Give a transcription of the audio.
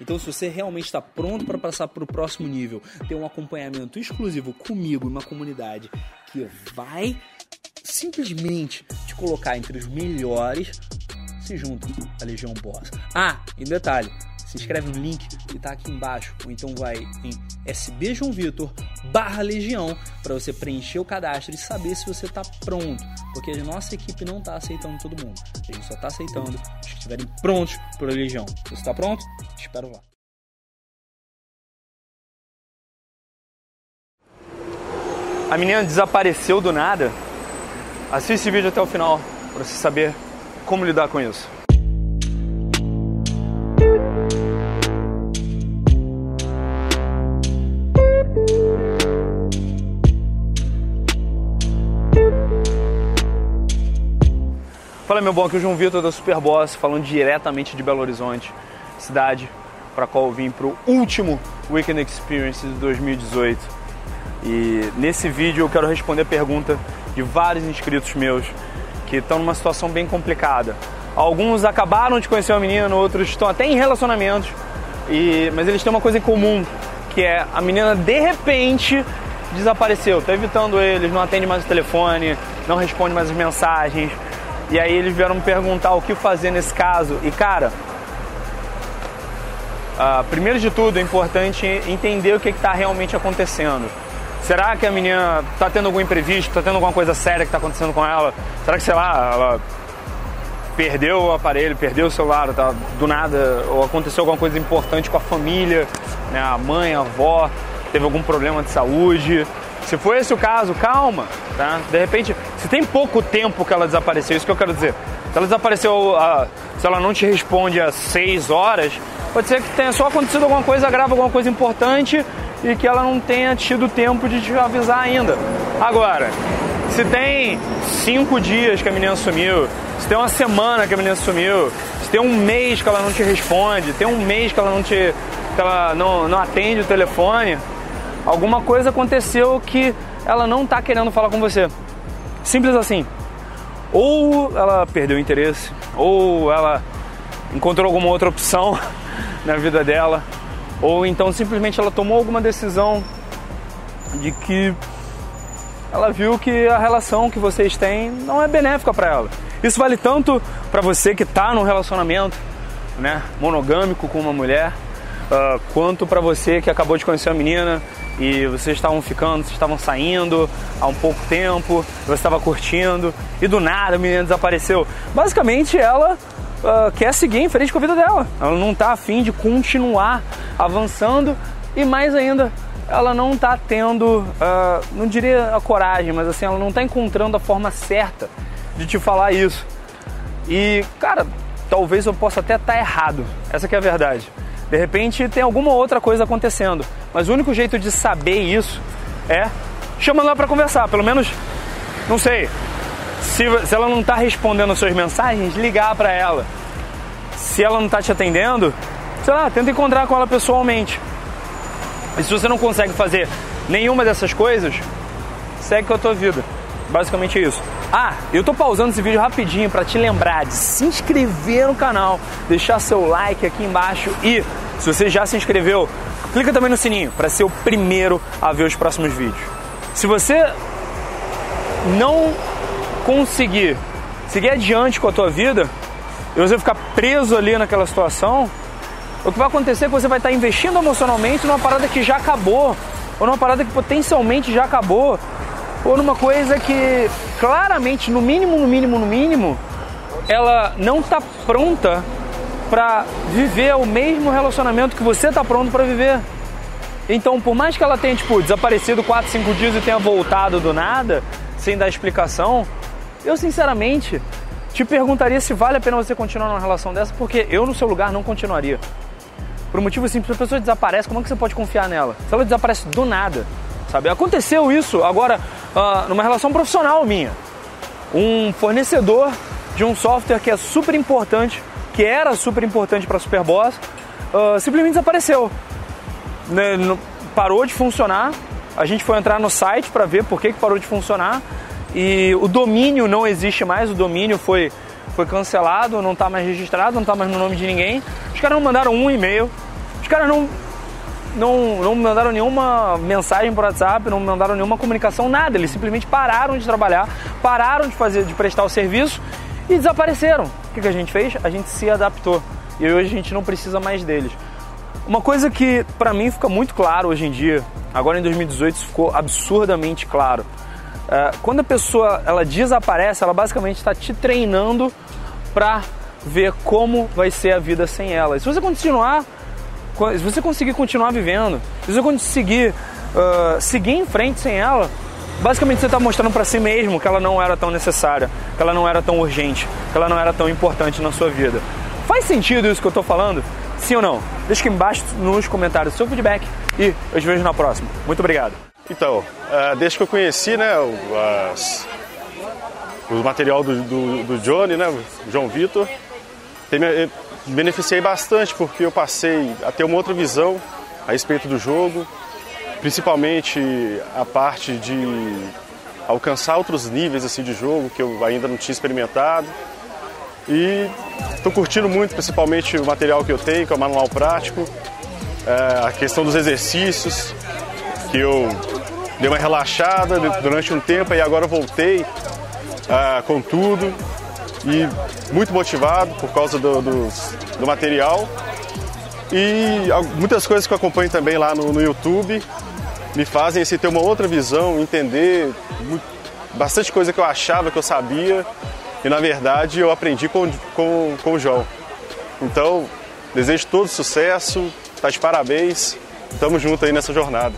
Então, se você realmente está pronto para passar para o próximo nível, ter um acompanhamento exclusivo comigo, uma comunidade que vai simplesmente te colocar entre os melhores, se junta à Legião Boss. Ah, e detalhe, se inscreve no link que está aqui embaixo, ou então vai em SB João Vitor barra Legião para você preencher o cadastro e saber se você está pronto, porque a nossa equipe não está aceitando todo mundo, a gente só está aceitando os que estiverem prontos para a Legião. Você está pronto? Espero lá. A menina desapareceu do nada. Assiste esse vídeo até o final para você saber como lidar com isso. Fala meu bom, aqui é o João Vitor da Superboss, falando diretamente de Belo Horizonte, cidade para qual eu vim para o último Weekend Experience de 2018. E nesse vídeo eu quero responder a pergunta de vários inscritos meus que estão numa situação bem complicada. Alguns acabaram de conhecer uma menina, outros estão até em relacionamentos, e, mas eles têm uma coisa em comum, que é a menina de repente desapareceu, está evitando eles, não atende mais o telefone, não responde mais as mensagens, e aí eles vieram me perguntar o que fazer nesse caso. E cara, uh, primeiro de tudo é importante entender o que está realmente acontecendo. Será que a menina está tendo algum imprevisto, está tendo alguma coisa séria que está acontecendo com ela? Será que, sei lá, ela perdeu o aparelho, perdeu o celular, tá, do nada, ou aconteceu alguma coisa importante com a família, né, a mãe, a avó, teve algum problema de saúde? Se for esse o caso, calma, tá? De repente, se tem pouco tempo que ela desapareceu, isso que eu quero dizer. Se ela desapareceu, se ela não te responde às 6 horas, pode ser que tenha só acontecido alguma coisa grave, alguma coisa importante e que ela não tenha tido tempo de te avisar ainda. Agora, se tem cinco dias que a menina sumiu, se tem uma semana que a menina sumiu, se tem um mês que ela não te responde, tem um mês que ela não te que ela não, não atende o telefone, Alguma coisa aconteceu que ela não está querendo falar com você. Simples assim. Ou ela perdeu o interesse, ou ela encontrou alguma outra opção na vida dela, ou então simplesmente ela tomou alguma decisão de que ela viu que a relação que vocês têm não é benéfica para ela. Isso vale tanto para você que está num relacionamento né, monogâmico com uma mulher, uh, quanto para você que acabou de conhecer uma menina e vocês estavam ficando, vocês estavam saindo há um pouco tempo, você estava curtindo e do nada a menina desapareceu. Basicamente ela uh, quer seguir em frente com a vida dela, ela não está afim de continuar avançando e mais ainda ela não está tendo, uh, não diria a coragem, mas assim, ela não está encontrando a forma certa de te falar isso. E cara, talvez eu possa até estar tá errado, essa é a verdade. De repente tem alguma outra coisa acontecendo. Mas o único jeito de saber isso é chamando ela para conversar. Pelo menos, não sei, se, se ela não está respondendo as suas mensagens, ligar para ela. Se ela não está te atendendo, sei lá, tenta encontrar com ela pessoalmente. E se você não consegue fazer nenhuma dessas coisas, segue com a tua vida. Basicamente isso. Ah, eu tô pausando esse vídeo rapidinho para te lembrar de se inscrever no canal, deixar seu like aqui embaixo e se você já se inscreveu, clica também no sininho para ser o primeiro a ver os próximos vídeos. Se você não conseguir seguir adiante com a tua vida e você ficar preso ali naquela situação, o que vai acontecer é que você vai estar investindo emocionalmente numa parada que já acabou, ou numa parada que potencialmente já acabou, ou numa coisa que claramente, no mínimo, no mínimo, no mínimo, ela não está pronta para viver o mesmo relacionamento que você está pronto para viver. Então, por mais que ela tenha tipo desaparecido 4, 5 dias e tenha voltado do nada, sem dar explicação, eu sinceramente te perguntaria se vale a pena você continuar numa relação dessa, porque eu no seu lugar não continuaria. Por um motivo simples, a pessoa desaparece, como é que você pode confiar nela? Se ela desaparece do nada, sabe? Aconteceu isso agora uh, numa relação profissional minha. Um fornecedor de um software que é super importante, que era super importante para a Superboss, uh, simplesmente desapareceu. Né? Parou de funcionar. A gente foi entrar no site para ver por que, que parou de funcionar e o domínio não existe mais, o domínio foi, foi cancelado, não está mais registrado, não está mais no nome de ninguém. Os caras não mandaram um e-mail, os caras não, não, não mandaram nenhuma mensagem por WhatsApp, não mandaram nenhuma comunicação, nada. Eles simplesmente pararam de trabalhar, pararam de fazer, de prestar o serviço e desapareceram. O que, que a gente fez? A gente se adaptou e hoje a gente não precisa mais deles. Uma coisa que para mim fica muito claro hoje em dia, agora em 2018 isso ficou absurdamente claro. É, quando a pessoa ela desaparece, ela basicamente está te treinando para ver como vai ser a vida sem ela. E se você continuar, se você conseguir continuar vivendo, se você conseguir uh, seguir em frente sem ela, basicamente você está mostrando para si mesmo que ela não era tão necessária, que ela não era tão urgente, que ela não era tão importante na sua vida. Faz sentido isso que eu estou falando? Sim ou não? Deixa aqui embaixo nos comentários seu feedback e eu te vejo na próxima. Muito obrigado. Então, uh, desde que eu conheci, né, as, o material do, do, do, Johnny, né, João Vitor, me beneficiei bastante porque eu passei a ter uma outra visão a respeito do jogo, principalmente a parte de alcançar outros níveis assim de jogo que eu ainda não tinha experimentado. E estou curtindo muito, principalmente o material que eu tenho, que é o manual prático, é, a questão dos exercícios, que eu dei uma relaxada durante um tempo e agora voltei uh, com tudo e muito motivado por causa do, do, do, material. E muitas coisas que eu acompanho também lá no, no YouTube me fazem assim, ter uma outra visão, entender bastante coisa que eu achava que eu sabia e na verdade eu aprendi com, com, com o João. Então, desejo todo sucesso, tá de parabéns, tamo junto aí nessa jornada.